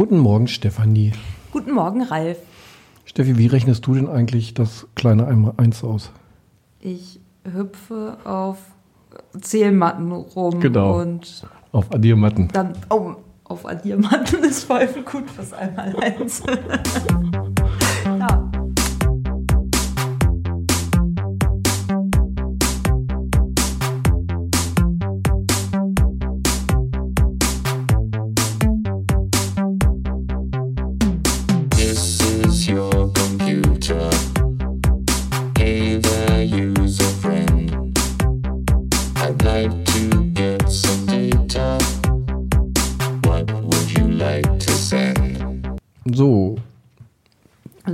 Guten Morgen, Stefanie. Guten Morgen, Ralf. Steffi, wie rechnest du denn eigentlich das kleine einmal eins aus? Ich hüpfe auf Zählmatten rum Genau. und Auf Addiermatten. dann oh, auf Addiermatten ist voll gut fürs einmal eins.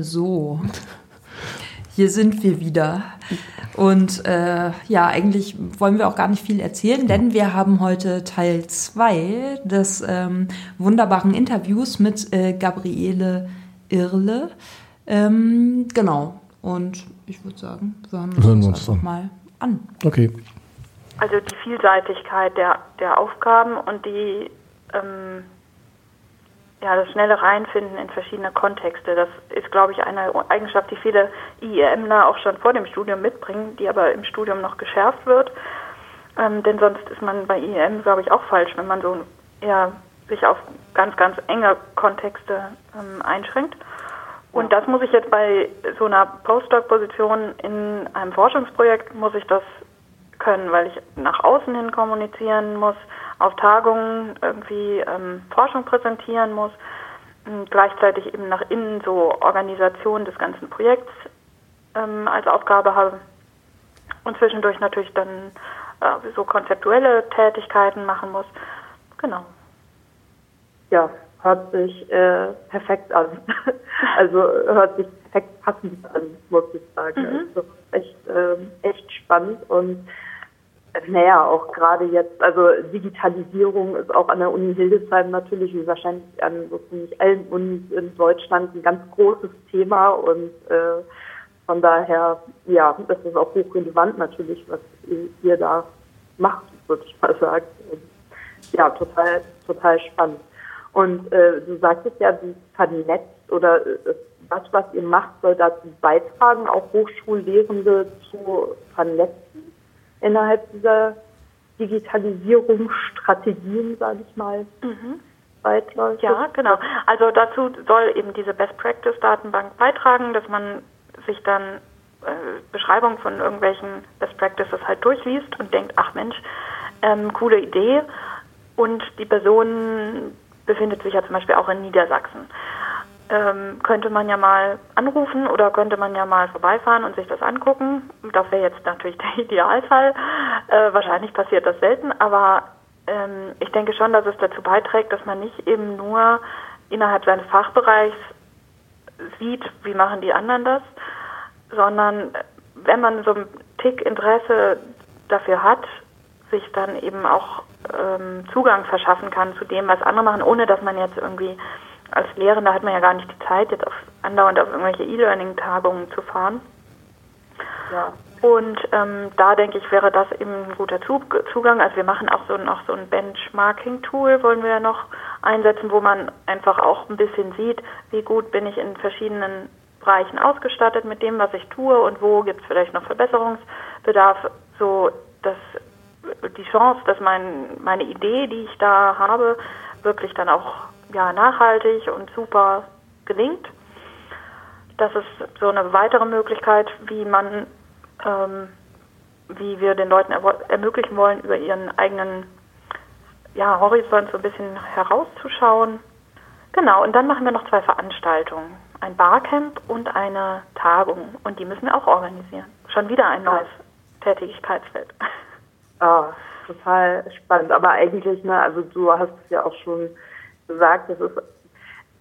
So, hier sind wir wieder. Und äh, ja, eigentlich wollen wir auch gar nicht viel erzählen, denn wir haben heute Teil 2 des ähm, wunderbaren Interviews mit äh, Gabriele Irle. Ähm, genau. Und ich würde sagen, wir hören uns, Hören wir das uns einfach an. mal an. okay. Also die Vielseitigkeit der, der Aufgaben und die ähm, ja, das schnelle Reinfinden in verschiedene Kontexte, das ist, glaube ich, eine Eigenschaft, die viele IEMler auch schon vor dem Studium mitbringen, die aber im Studium noch geschärft wird. Ähm, denn sonst ist man bei IEM, glaube ich, auch falsch, wenn man so eher sich auf ganz, ganz enge Kontexte ähm, einschränkt. Und das muss ich jetzt bei so einer Postdoc-Position in einem Forschungsprojekt, muss ich das können, weil ich nach außen hin kommunizieren muss, auf Tagungen irgendwie ähm, Forschung präsentieren muss, und gleichzeitig eben nach innen so Organisation des ganzen Projekts ähm, als Aufgabe habe und zwischendurch natürlich dann äh, so konzeptuelle Tätigkeiten machen muss. Genau. Ja, hört sich äh, perfekt an. also hört sich perfekt passend an, muss ich sagen. Mhm. Also echt, ähm, echt spannend und äh, naja, auch gerade jetzt, also Digitalisierung ist auch an der Uni Hildesheim natürlich, wie wahrscheinlich an so ziemlich allen Unis in Deutschland ein ganz großes Thema und äh, von daher, ja, das ist auch hochrelevant natürlich, was ihr- da macht, würde ich mal sagen. Ja, total, total spannend. Und äh, du sagtest ja, du vernetzt oder äh, das, was ihr macht, soll dazu beitragen, auch Hochschullehrende zu vernetzen innerhalb dieser Digitalisierungsstrategien, sage ich mal, weitläufig. Ja, genau. Also dazu soll eben diese Best Practice Datenbank beitragen, dass man sich dann äh, Beschreibungen von irgendwelchen Best Practices halt durchliest und denkt, ach Mensch, ähm, coole Idee. Und die Person befindet sich ja zum Beispiel auch in Niedersachsen. Ähm, könnte man ja mal anrufen oder könnte man ja mal vorbeifahren und sich das angucken. Das wäre jetzt natürlich der Idealfall. Äh, wahrscheinlich passiert das selten, aber ähm, ich denke schon, dass es dazu beiträgt, dass man nicht eben nur innerhalb seines Fachbereichs sieht, wie machen die anderen das, sondern äh, wenn man so einen Tick Interesse dafür hat, sich dann eben auch ähm, Zugang verschaffen kann zu dem, was andere machen, ohne dass man jetzt irgendwie als Lehrender hat man ja gar nicht die Zeit, jetzt auf, andauernd auf irgendwelche E-Learning-Tagungen zu fahren. Ja. Und ähm, da denke ich, wäre das eben ein guter Zug Zugang. Also wir machen auch so, noch so ein Benchmarking-Tool, wollen wir ja noch einsetzen, wo man einfach auch ein bisschen sieht, wie gut bin ich in verschiedenen Bereichen ausgestattet mit dem, was ich tue und wo gibt es vielleicht noch Verbesserungsbedarf, so dass die Chance, dass mein, meine Idee, die ich da habe, wirklich dann auch ja, nachhaltig und super gelingt. Das ist so eine weitere Möglichkeit, wie man, ähm, wie wir den Leuten ermöglichen wollen, über ihren eigenen ja, Horizont so ein bisschen herauszuschauen. Genau, und dann machen wir noch zwei Veranstaltungen. Ein Barcamp und eine Tagung. Und die müssen wir auch organisieren. Schon wieder ein neues Tätigkeitsfeld. Ah, total spannend. Aber eigentlich, ne, also du hast es ja auch schon gesagt, das ist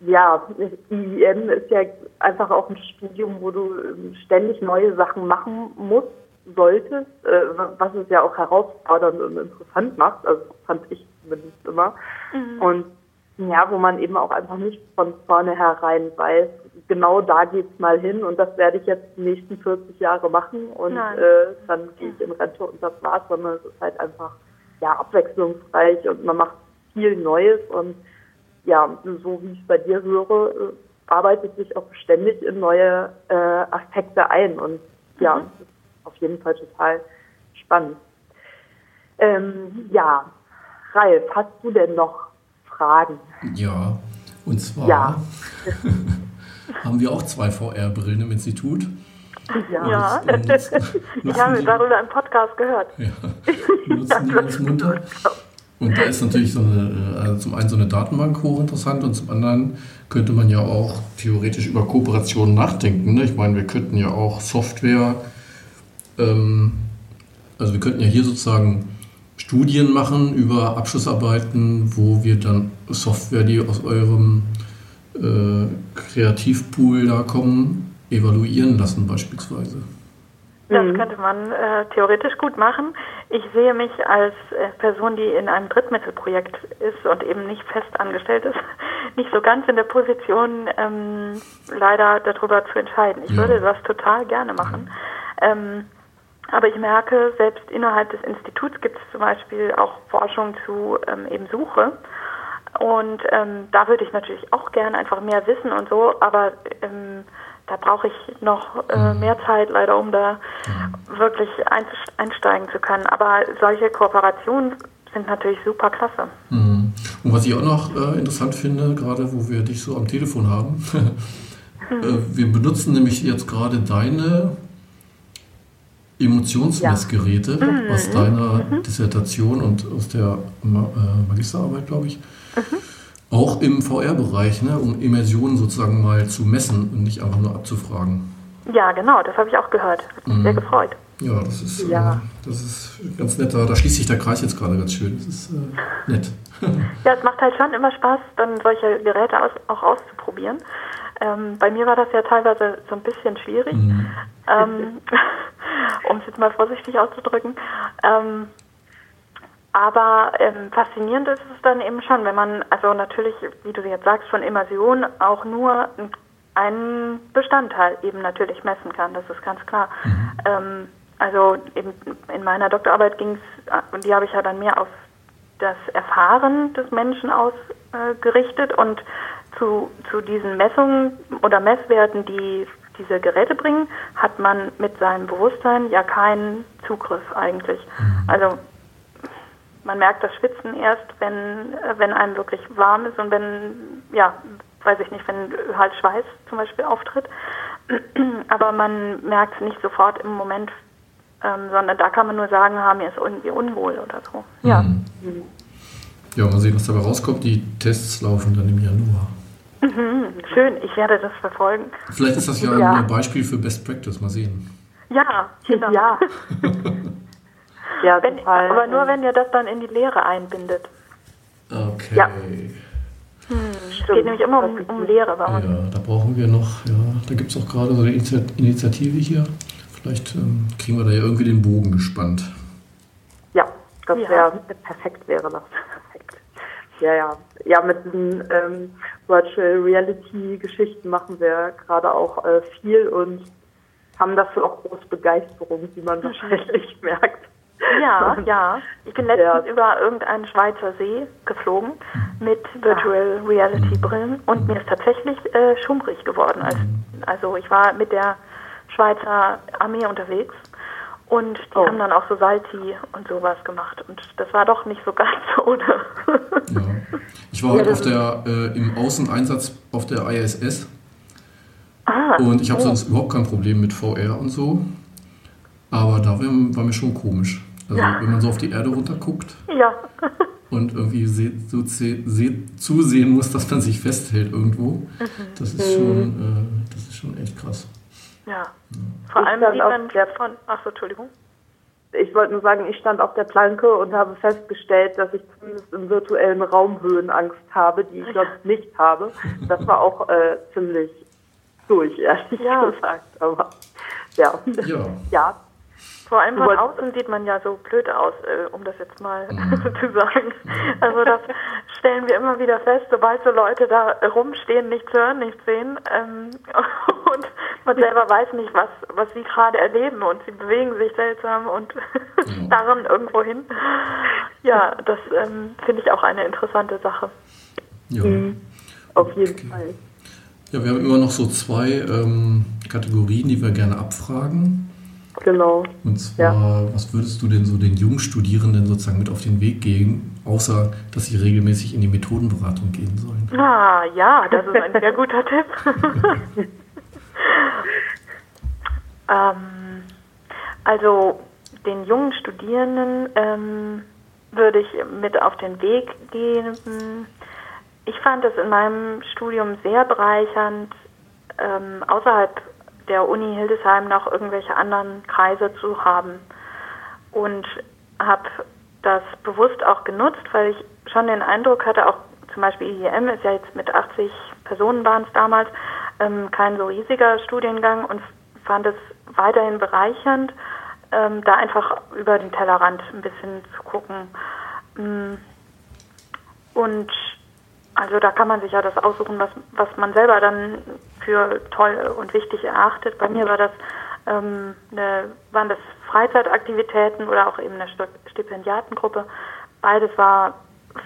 ja, IEM ist ja einfach auch ein Studium, wo du ähm, ständig neue Sachen machen musst, solltest, äh, was es ja auch herausfordernd und interessant macht, also fand ich zumindest immer. Und ja, wo man eben auch einfach nicht von vornherein weiß, genau da geht's mal hin und das werde ich jetzt die nächsten 40 Jahre machen und äh, dann gehe ich in Rente und das war's, sondern es ist halt einfach ja abwechslungsreich und man macht viel Neues und ja, so wie ich es bei dir höre, äh, arbeitet sich auch ständig in neue äh, Aspekte ein und ja, das ist auf jeden Fall total spannend. Ähm, ja, Ralf, hast du denn noch Fragen? Ja, und zwar Ja. haben wir auch zwei VR-Brillen im Institut. Ja. Und nutz- Ich habe darüber im Podcast gehört. Ja, nutzen die ganz munter. Und da ist natürlich so eine, also zum einen so eine Datenbank hochinteressant und zum anderen könnte man ja auch theoretisch über Kooperationen nachdenken. Ne? Ich meine, wir könnten ja auch Software, ähm, also wir könnten ja hier sozusagen Studien machen über Abschlussarbeiten, wo wir dann Software, die aus eurem äh, Kreativpool da kommen, evaluieren lassen beispielsweise. Das Mhm. könnte man äh, theoretisch gut machen. Ich sehe mich als äh, Person, die in einem Drittmittelprojekt ist und eben nicht fest angestellt ist, nicht so ganz in der Position, ähm, leider darüber zu entscheiden. Ich Ja. würde das total gerne machen. Ähm, aber ich merke, selbst innerhalb des Instituts gibt es zum Beispiel auch Forschung zu ähm, eben Suche. Und ähm, da würde ich natürlich auch gerne einfach mehr wissen und so, aber ähm, da brauche ich noch äh, mehr Zeit leider, um da wirklich einzust- einsteigen zu können. Aber solche Kooperationen sind natürlich super klasse. Mhm. Und was ich auch noch äh, interessant finde, gerade wo wir dich so am Telefon haben, äh, wir benutzen nämlich jetzt gerade deine Emotionsmessgeräte aus deiner Dissertation und aus der Ma äh, Magisterarbeit, glaube ich. Auch im VR-Bereich, ne, um Immersionen sozusagen mal zu messen und nicht einfach nur abzufragen. Ja, genau, das habe ich auch gehört. Hat mich sehr gefreut. Ja, das ist, Ja. Äh, das ist ganz nett. Da, da schließt sich der Kreis jetzt gerade ganz schön. Das ist äh, nett. Ja, es macht halt schon immer Spaß, dann solche Geräte aus, auch auszuprobieren. Ähm, bei mir war das ja teilweise so ein bisschen schwierig, ähm, um es jetzt mal vorsichtig auszudrücken. Ähm, aber ähm, faszinierend ist es dann eben schon, wenn man, also natürlich, wie du jetzt sagst, von Immersion auch nur einen Bestandteil eben natürlich messen kann, das ist ganz klar. Ähm, also eben in meiner Doktorarbeit ging es, und die habe ich ja dann mehr auf das Erfahren des Menschen ausgerichtet und zu, zu diesen Messungen oder Messwerten, die diese Geräte bringen, hat man mit seinem Bewusstsein ja keinen Zugriff eigentlich. Also man merkt das Schwitzen erst, wenn, äh, wenn einem wirklich warm ist und wenn, ja, weiß ich nicht, wenn halt Schweiß zum Beispiel auftritt. Aber man merkt es nicht sofort im Moment, ähm, sondern da kann man nur sagen, ah, mir ist irgendwie unwohl oder so. Ja. Mhm. Ja, mal sehen, was dabei rauskommt. Die Tests laufen dann im Januar. Mhm, schön, ich werde das verfolgen. Vielleicht ist das ja, Ja. ein Beispiel für Best Practice. Mal sehen. Ja, genau. Ja. ja, Wenn, total. aber nur wenn ihr das dann in die Lehre einbindet. Okay. Ja. Es geht nämlich immer um, um Lehre bei Ja, uns. da brauchen wir noch, ja, da gibt es auch gerade so eine Initia- Initiative hier. Vielleicht ähm, kriegen wir da ja irgendwie den Bogen gespannt. Ja, das Ja. wäre perfekt, wäre das perfekt. Ja, ja. Ja, mit diesen ähm, Virtual Reality Geschichten machen wir gerade auch äh, viel und haben dafür auch große Begeisterung, wie man wahrscheinlich merkt. Ja, ja. Ich bin letztens Ja. über irgendeinen Schweizer See geflogen mit Virtual Reality Brillen und mir ist tatsächlich äh, schummrig geworden. Als, also ich war mit der Schweizer Armee unterwegs und die Oh. haben dann auch so Salti und sowas gemacht und das war doch nicht so ganz ohne. Ja. Ich war heute auf der, äh, im Außeneinsatz auf der ISS ah, und ich habe sonst überhaupt kein Problem mit VR und so. Aber da war mir schon komisch. Also Ja. wenn man so auf die Erde runterguckt ja. und irgendwie se so se se zusehen muss, dass man sich festhält irgendwo, das ist schon, äh, das ist schon echt krass. Ja. Vor Ich allem stand sieht auf man der- von. Ach so, Entschuldigung. Ich wollte nur sagen, ich stand auf der Planke und habe festgestellt, dass ich zumindest im virtuellen Raum Höhenangst habe, die ich sonst nicht habe. Das war auch äh, ziemlich durch, ehrlich Ja. gesagt. Aber ja. Ja, Ja, Vor allem von außen sieht man ja so blöd aus, äh, um das jetzt mal zu sagen. Also das stellen wir immer wieder fest, sobald so Leute da rumstehen, nichts hören, nichts sehen ähm, und man selber weiß nicht, was, was sie gerade erleben und sie bewegen sich seltsam und starren irgendwo hin. Ja, das ähm, finde ich auch eine interessante Sache. Ja. Mhm. Auf jeden Okay. Fall. ja, wir haben immer noch so zwei ähm, Kategorien, die wir gerne abfragen. Genau. Und zwar, was würdest du denn so den jungen Studierenden sozusagen mit auf den Weg geben, außer dass sie regelmäßig in die Methodenberatung gehen sollen? Ah, ja, das ist ein sehr guter Tipp. ähm, also den jungen Studierenden ähm, würde ich mit auf den Weg geben. Ich fand es in meinem Studium sehr bereichernd, ähm, außerhalb der Uni Hildesheim noch irgendwelche anderen Kreise zu haben und habe das bewusst auch genutzt, weil ich schon den Eindruck hatte, auch zum Beispiel IEM ist ja jetzt mit 80 Personen waren es damals, ähm, kein so riesiger Studiengang und fand es weiterhin bereichernd, ähm, da einfach über den Tellerrand ein bisschen zu gucken. Mm. Und also da kann man sich ja das aussuchen, was, was man selber dann für toll und wichtig erachtet. Bei mir war das, ähm, eine, waren das Freizeitaktivitäten oder auch eben eine Stipendiatengruppe. Beides war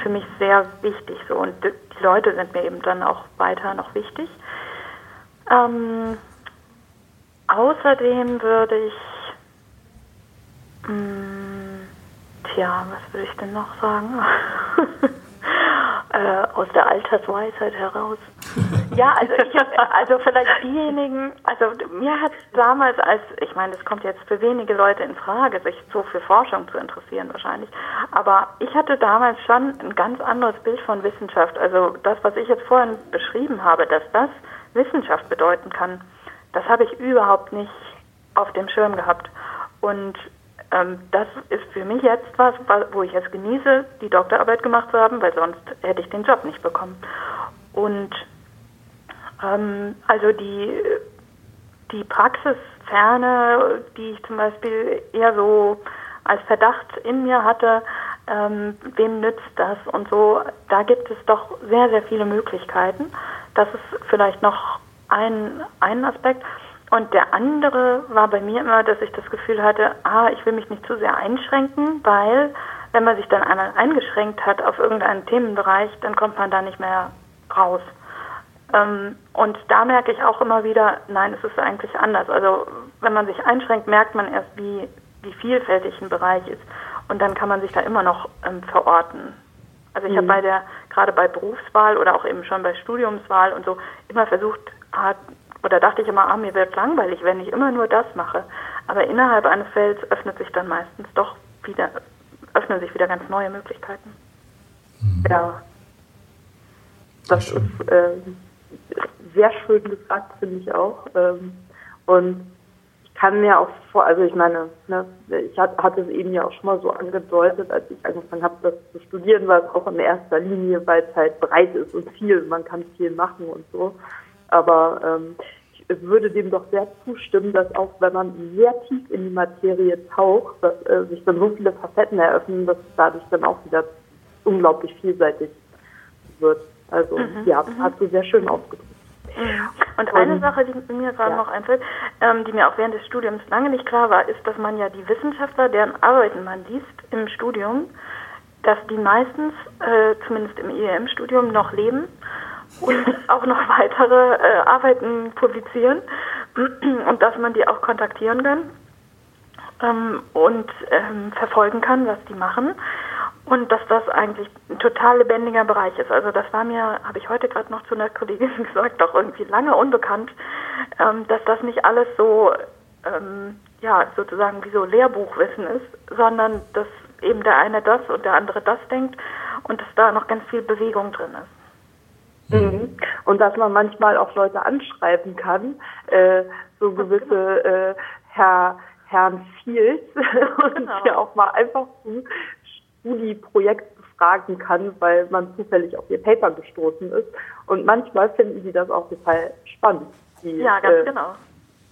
für mich sehr wichtig so und die Leute sind mir eben dann auch weiter noch wichtig. Ähm, außerdem würde ich, mh, tja, was würde ich denn noch sagen? äh, aus der Altersweisheit heraus. Ja, also ich also vielleicht diejenigen, also mir hat damals als, ich meine, das kommt jetzt für wenige Leute in Frage, sich so für Forschung zu interessieren wahrscheinlich, aber ich hatte damals schon ein ganz anderes Bild von Wissenschaft. Also das, was ich jetzt vorhin beschrieben habe, dass das Wissenschaft bedeuten kann, das habe ich überhaupt nicht auf dem Schirm gehabt. Und das ist für mich jetzt was, wa- wo ich es genieße, die Doktorarbeit gemacht zu haben, weil sonst hätte ich den Job nicht bekommen. Und ähm, also die, die Praxisferne, die ich zum Beispiel eher so als Verdacht in mir hatte, ähm, wem nützt das und so, da gibt es doch sehr, sehr viele Möglichkeiten. Das ist vielleicht noch ein, ein Aspekt. Und der andere war bei mir immer, dass ich das Gefühl hatte, ah, ich will mich nicht zu sehr einschränken, weil wenn man sich dann einmal eingeschränkt hat auf irgendeinen Themenbereich, dann kommt man da nicht mehr raus. Ähm, und da merke ich auch immer wieder, nein, es ist eigentlich anders. Also wenn man sich einschränkt, merkt man erst, wie, wie vielfältig ein Bereich ist. Und dann kann man sich da immer noch ähm, verorten. Also ich habe bei der, gerade bei Berufswahl oder auch eben schon bei Studiumswahl und so, immer versucht, ah, oder dachte ich immer, ah, mir wird langweilig, wenn ich immer nur das mache. Aber innerhalb eines Felds öffnet sich dann meistens doch wieder, öffnen sich wieder ganz neue Möglichkeiten. Ja. Das ist äh, sehr schön gesagt, finde ich auch. Ähm, und ich kann mir auch vor, also ich meine, ne, ich hat, hatte es eben ja auch schon mal so angedeutet, als ich angefangen habe, das zu studieren, war es auch in erster Linie, weil es halt breit ist und viel, man kann viel machen und so. Aber ähm, ich würde dem doch sehr zustimmen, dass auch wenn man sehr tief in die Materie taucht, dass äh, sich dann so viele Facetten eröffnen, dass es dadurch dann auch wieder unglaublich vielseitig wird. Also ja, hast du sehr schön ausgedrückt. Und eine Und- Sache, die mir gerade ja. noch einfällt, ähm, die mir auch während des Studiums lange nicht klar war, ist, dass man ja die Wissenschaftler, deren Arbeiten man liest im Studium, dass die meistens, äh, zumindest im IEM-Studium, noch leben und auch noch weitere äh, Arbeiten publizieren und dass man die auch kontaktieren kann ähm, und ähm, verfolgen kann, was die machen. Und dass das eigentlich ein total lebendiger Bereich ist. Also das war mir, habe ich heute gerade noch zu einer Kollegin gesagt, doch irgendwie lange unbekannt, ähm, dass das nicht alles so, ähm, ja, sozusagen wie so Lehrbuchwissen ist, sondern dass eben der eine das und der andere das denkt und dass da noch ganz viel Bewegung drin ist. Mhm. Und dass man manchmal auch Leute anschreiben kann, äh, so gewisse äh, Herr, Herrn Fields und Genau. ja auch mal einfach zum Studi-Projekt befragen kann, weil man zufällig auf ihr Paper gestoßen ist. Und manchmal finden sie das auch total spannend. Die, Ja, ganz äh, genau.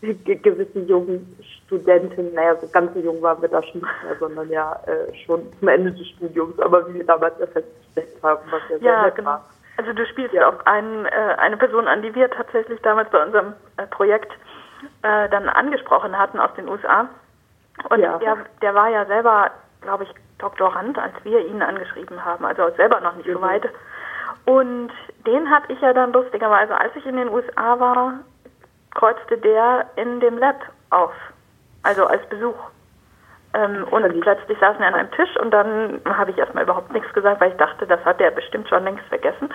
ge- gewisse jungen Studentinnen, naja, so ganz so jung waren wir da schon nicht mehr, sondern ja äh, schon zum Ende des Studiums, aber wie wir damals ja festgestellt haben, was ja sehr Ja, nett genau. war. Also du spielst Ja. auch einen, äh, eine Person an, die wir tatsächlich damals bei unserem äh, Projekt äh, dann angesprochen hatten aus den USA. Und Ja. der, der war ja selber, glaube ich, Doktorand, als wir ihn angeschrieben haben, also selber noch nicht so Mhm. weit. Und den hatte ich ja dann lustigerweise, als ich in den USA war, kreuzte der in dem Lab auf. Also als Besuch. Ähm, und plötzlich saßen wir an einem Tisch und dann habe ich erstmal überhaupt nichts gesagt, weil ich dachte, das hat der bestimmt schon längst vergessen.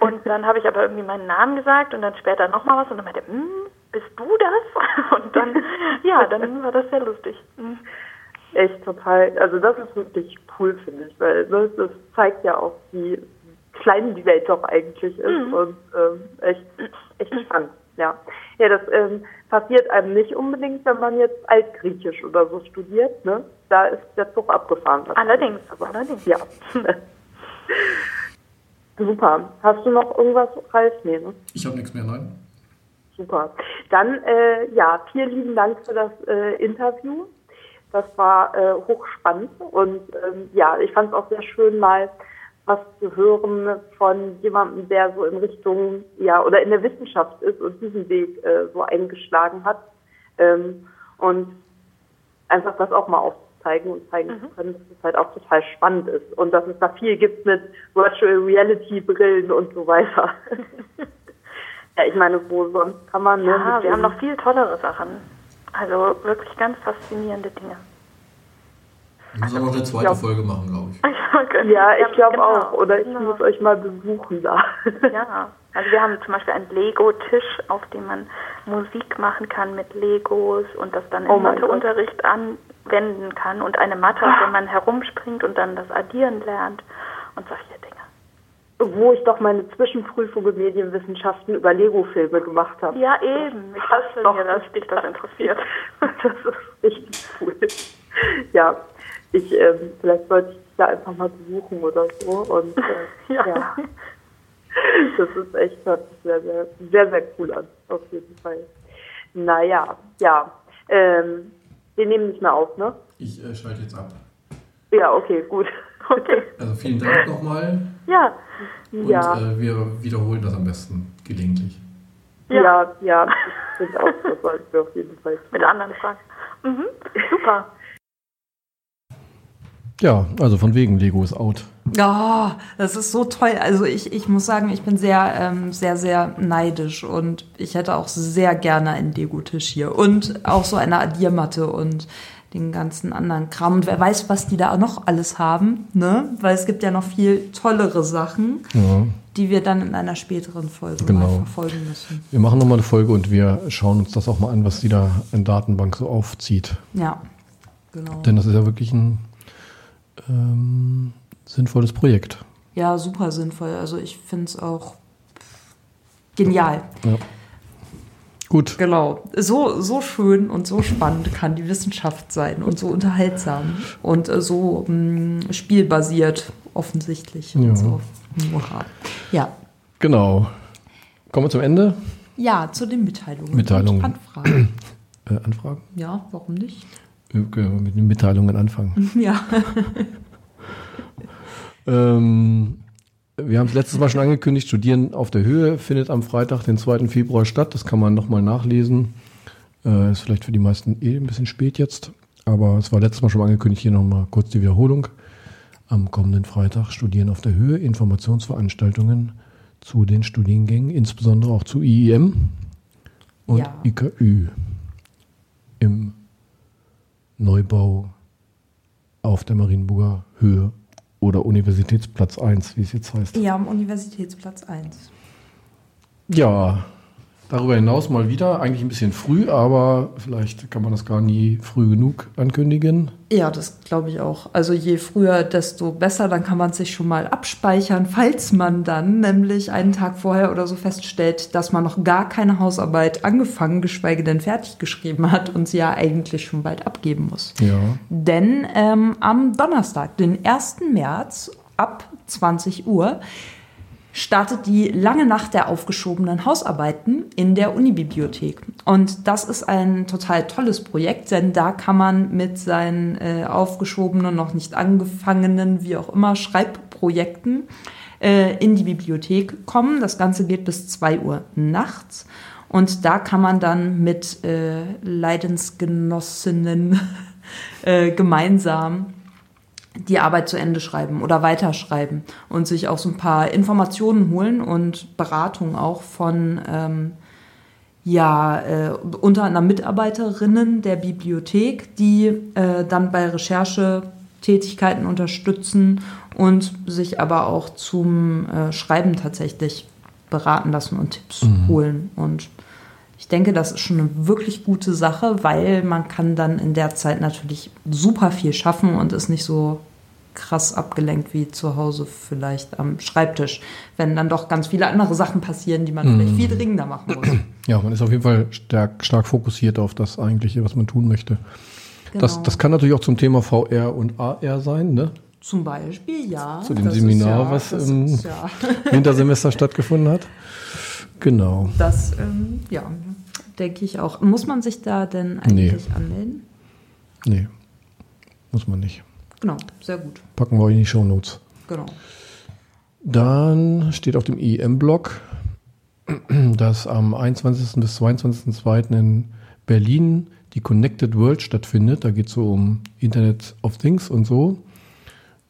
Und dann habe ich aber irgendwie meinen Namen gesagt und dann später nochmal was und dann meinte er, hm, bist du das? Und dann, ja, dann war das sehr lustig. Hm. Echt total, also das ist wirklich cool, finde ich, weil ne, das zeigt ja auch, wie klein die Welt doch eigentlich ist Mhm. und ähm, echt, echt spannend. Ja, ja das ähm, passiert einem nicht unbedingt, wenn man jetzt Altgriechisch oder so studiert. Ne? Da ist der Zug abgefahren. Allerdings, Aber, allerdings. Ja. Super. Hast du noch irgendwas, Ralf? Nee, ne? Ich habe nichts mehr, nein. Super. Dann, äh, ja, vielen lieben Dank für das äh, Interview. Das war äh, hochspannend und ähm, ja, ich fand es auch sehr schön, mal was zu hören von jemandem, der so in Richtung, ja, oder in der Wissenschaft ist und diesen Weg äh, so eingeschlagen hat. Ähm, und einfach das auch mal aufzuzeigen und zeigen zu können, dass es halt auch total spannend ist und dass es da viel gibt mit Virtual Reality Brillen und so weiter. ja, ich meine, wo sonst kann man ne, Ja, wir haben noch viel tollere Sachen. Also wirklich ganz faszinierende Dinge. Wir müssen auch noch eine zweite Ja. Folge machen, glaube ich. Ja, ich glaube genau, auch. Oder ich genau. muss euch mal besuchen da. Ja, also wir haben zum Beispiel einen Lego-Tisch, auf dem man Musik machen kann mit Legos und das dann im Oh. Matheunterricht anwenden kann und eine Matte, auf der man herumspringt und dann das Addieren lernt und solche Dinge. Wo ich doch meine Zwischenprüfung in Medienwissenschaften über Lego-Filme gemacht habe. Ja, eben. Ich doch. mir, dass dich das interessiert. Das ist richtig cool. Ja, ich, ähm, vielleicht sollte ich dich da einfach mal besuchen oder so. Und äh, Ja. ja. das ist echt hört sich sehr, sehr, sehr, sehr cool an, auf jeden Fall. Naja, ja. Ähm, wir nehmen nicht mehr auf, ne? Ich äh, schalte jetzt ab. Ja, okay, gut. Okay. Also vielen Dank nochmal Ja, und Ja. äh, wir wiederholen das am besten gelegentlich. Ja. Ja, ja, ich finde auch, das sollten wir auf jeden Fall mit anderen Fragen. Mhm. Super. Ja, also von wegen Lego ist out. Ja, das ist so toll. Also ich, ich muss sagen, ich bin sehr, ähm, sehr, sehr neidisch und ich hätte auch sehr gerne einen Lego-Tisch hier und auch so eine Addiermatte und den ganzen anderen Kram. Und wer weiß, was die da noch alles haben, ne? Weil es gibt ja noch viel tollere Sachen, Ja. die wir dann in einer späteren Folge Genau. mal verfolgen müssen. Wir machen nochmal eine Folge und wir schauen uns das auch mal an, was die da in Datenbank so aufzieht. Ja, genau. Denn das ist ja wirklich ein ähm, sinnvolles Projekt. Ja, super sinnvoll. Also ich finde es auch genial. Ja. Gut. Genau. So, so schön und so spannend kann die Wissenschaft sein und so unterhaltsam und äh, so mh, spielbasiert offensichtlich. Ja. Und so. Ja. Genau. Kommen wir zum Ende. Ja, zu den Mitteilungen. Mitteilungen. Und Anfragen. Äh, Anfragen? Ja, warum nicht? Wir können mit den Mitteilungen anfangen. Ja. Ähm, wir haben es letztes Mal schon angekündigt, Studieren auf der Höhe findet am Freitag, den 2. Februar statt. Das kann man nochmal nachlesen. Äh, ist vielleicht für die meisten eh ein bisschen spät jetzt, aber es war letztes Mal schon angekündigt, hier nochmal kurz die Wiederholung. Am kommenden Freitag Studieren auf der Höhe, Informationsveranstaltungen zu den Studiengängen, insbesondere auch zu IIM und Ja. IKÜ im Neubau auf der Marienburger Höhe oder Universitätsplatz 1, wie es jetzt heißt. Ja, am Universitätsplatz 1. Ja, darüber hinaus mal wieder, eigentlich ein bisschen früh, aber vielleicht kann man das gar nie früh genug ankündigen. Ja, das glaube ich auch. Also je früher, desto besser. Dann kann man sich schon mal abspeichern, falls man dann nämlich einen Tag vorher oder so feststellt, dass man noch gar keine Hausarbeit angefangen, geschweige denn fertig geschrieben hat und sie ja eigentlich schon bald abgeben muss. Ja, Denn ähm, am Donnerstag, den 1. März ab 20 Uhr, startet die lange Nacht der aufgeschobenen Hausarbeiten in der Unibibliothek. Und das ist ein total tolles Projekt, denn da kann man mit seinen äh, aufgeschobenen, noch nicht angefangenen, wie auch immer, Schreibprojekten äh, in die Bibliothek kommen. Das Ganze geht bis 2 Uhr nachts. Und da kann man dann mit äh, Leidensgenossinnen äh, gemeinsam die Arbeit zu Ende schreiben oder weiterschreiben und sich auch so ein paar Informationen holen und Beratung auch von ähm, ja, äh, unter anderem Mitarbeiterinnen der Bibliothek, die äh, dann bei Recherchetätigkeiten unterstützen und sich aber auch zum äh, Schreiben tatsächlich beraten lassen und Tipps holen. Und denke, das ist schon eine wirklich gute Sache, weil man kann dann in der Zeit natürlich super viel schaffen und ist nicht so krass abgelenkt wie zu Hause vielleicht am Schreibtisch, wenn dann doch ganz viele andere Sachen passieren, die man vielleicht viel dringender machen muss. Ja, man ist auf jeden Fall stark, stark fokussiert auf das eigentliche, was man tun möchte. Das, Genau. das kann natürlich auch zum Thema VR und AR sein, ne? Zum Beispiel, ja. Zu dem Das Seminar, ja, was das im ja, Wintersemester stattgefunden hat. Genau. das, ähm, ja, denke ich auch. Muss man sich da denn eigentlich anmelden? Nee, muss man nicht. Genau, sehr gut. Packen wir euch in die Shownotes. Genau. Dann steht auf dem IEM-Blog, dass am 21. bis 22.02. in Berlin die Connected World stattfindet. Da geht es so um Internet of Things und so,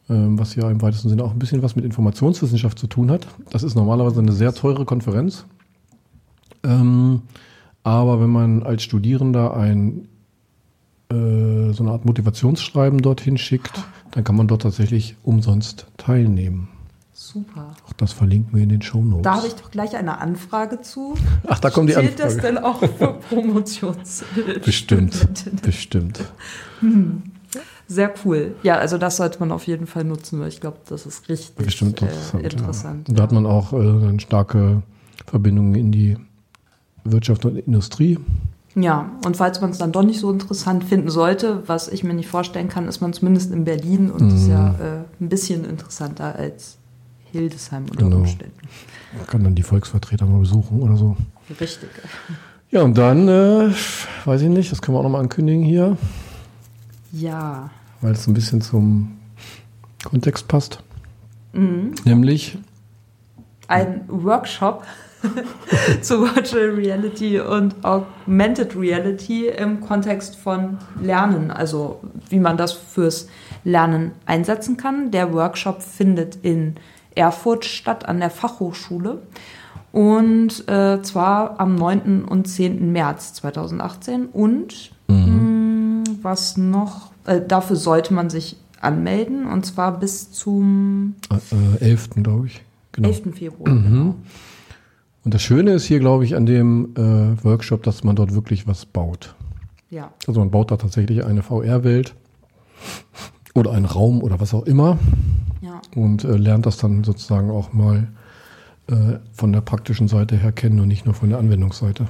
ähm, was ja im weitesten Sinne auch ein bisschen was mit Informationswissenschaft zu tun hat. Das ist normalerweise eine sehr teure Konferenz. Ähm, aber wenn man als Studierender ein äh, so eine Art Motivationsschreiben dorthin schickt, dann kann man dort tatsächlich umsonst teilnehmen. Super. Auch das verlinken wir in den Show Notes. Da habe ich doch gleich eine Anfrage zu. Ach, da kommt die Zählt das Anfrage. denn auch für Promotions? Bestimmt, bestimmt. Sehr cool. Ja, also das sollte man auf jeden Fall nutzen, weil ich glaube, das ist richtig Bestimmt äh, interessant. interessant. Ja. Und da hat man auch äh, eine starke Verbindungen in die Wirtschaft und Industrie. Ja, und falls man es dann doch nicht so interessant finden sollte, was ich mir nicht vorstellen kann, ist man zumindest in Berlin und ist ja Mhm. äh, ein bisschen interessanter als Hildesheim unter Genau. Umständen. Man kann dann die Volksvertreter mal besuchen oder so. Richtig. Ja, und dann, äh, weiß ich nicht, das können wir auch nochmal ankündigen hier, Ja. weil es ein bisschen zum Kontext passt. Mhm. Nämlich, Ein Workshop zu Virtual Reality und Augmented Reality im Kontext von Lernen, also wie man das fürs Lernen einsetzen kann. Der Workshop findet in Erfurt statt an der Fachhochschule und äh, zwar am 9. und 10. März 2018 und mh, was noch, äh, dafür sollte man sich anmelden und zwar bis zum äh, 11. glaube ich. Genau. 11. Februar. Mhm. Und das Schöne ist hier, glaube ich, an dem äh, Workshop, dass man dort wirklich was baut. Ja. Also man baut da tatsächlich eine VR-Welt oder einen Raum oder was auch immer Ja, und äh, lernt das dann sozusagen auch mal äh, von der praktischen Seite her kennen und nicht nur von der Anwendungsseite.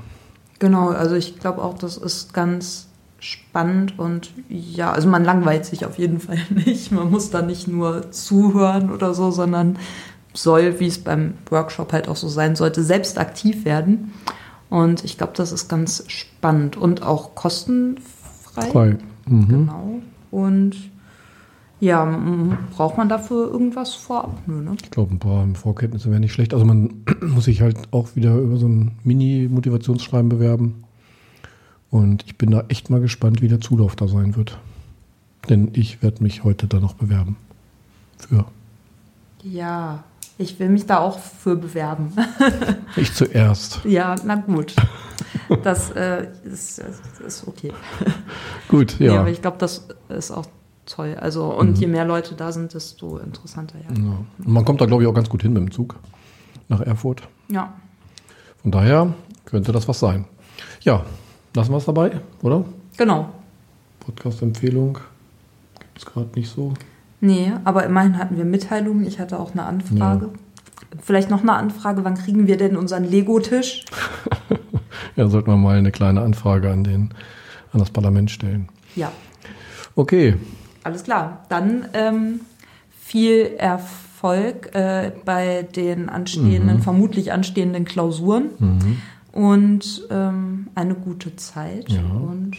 genau. Also ich glaube auch, das ist ganz spannend und ja, also man langweilt sich auf jeden Fall nicht. Man muss da nicht nur zuhören oder so, sondern soll, wie es beim Workshop halt auch so sein sollte, selbst aktiv werden. Und ich glaube, das ist ganz spannend und auch kostenfrei. Frei. Mhm. Genau. Und ja, braucht man dafür irgendwas vorab? Nö, ne? Ich glaube, ein paar Vorkenntnisse wären nicht schlecht. Also man muss sich halt auch wieder über so ein Mini-Motivationsschreiben bewerben. Und ich bin da echt mal gespannt, wie der Zulauf da sein wird. Denn ich werde mich heute da noch bewerben. Für. Ja, ich will mich da auch für bewerben. Ich zuerst. Ja, na gut. Das äh, ist, ist okay. Gut, Ja. Mhm. aber ich glaube, das ist auch toll. Also, und je mehr Leute da sind, desto interessanter, ja. ja. Und man kommt da, glaube ich, auch ganz gut hin mit dem Zug nach Erfurt. Ja, Von daher könnte das was sein. Ja, lassen wir es dabei, oder? genau. Podcast-Empfehlung gibt es gerade nicht so. Nee, aber immerhin hatten wir Mitteilungen. Ich hatte auch eine Anfrage. Vielleicht noch eine Anfrage, wann kriegen wir denn unseren Lego-Tisch? Ja, sollten wir mal eine kleine Anfrage an, den, an das Parlament stellen. Ja, Okay, alles klar. Dann ähm, viel Erfolg äh, bei den anstehenden, vermutlich anstehenden Klausuren und ähm, eine gute Zeit. Ja. Und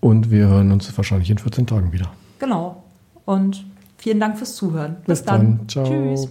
und wir hören uns wahrscheinlich in 14 Tagen wieder. genau. Und vielen Dank fürs Zuhören. Bis, Bis dann. dann. Ciao. Tschüss.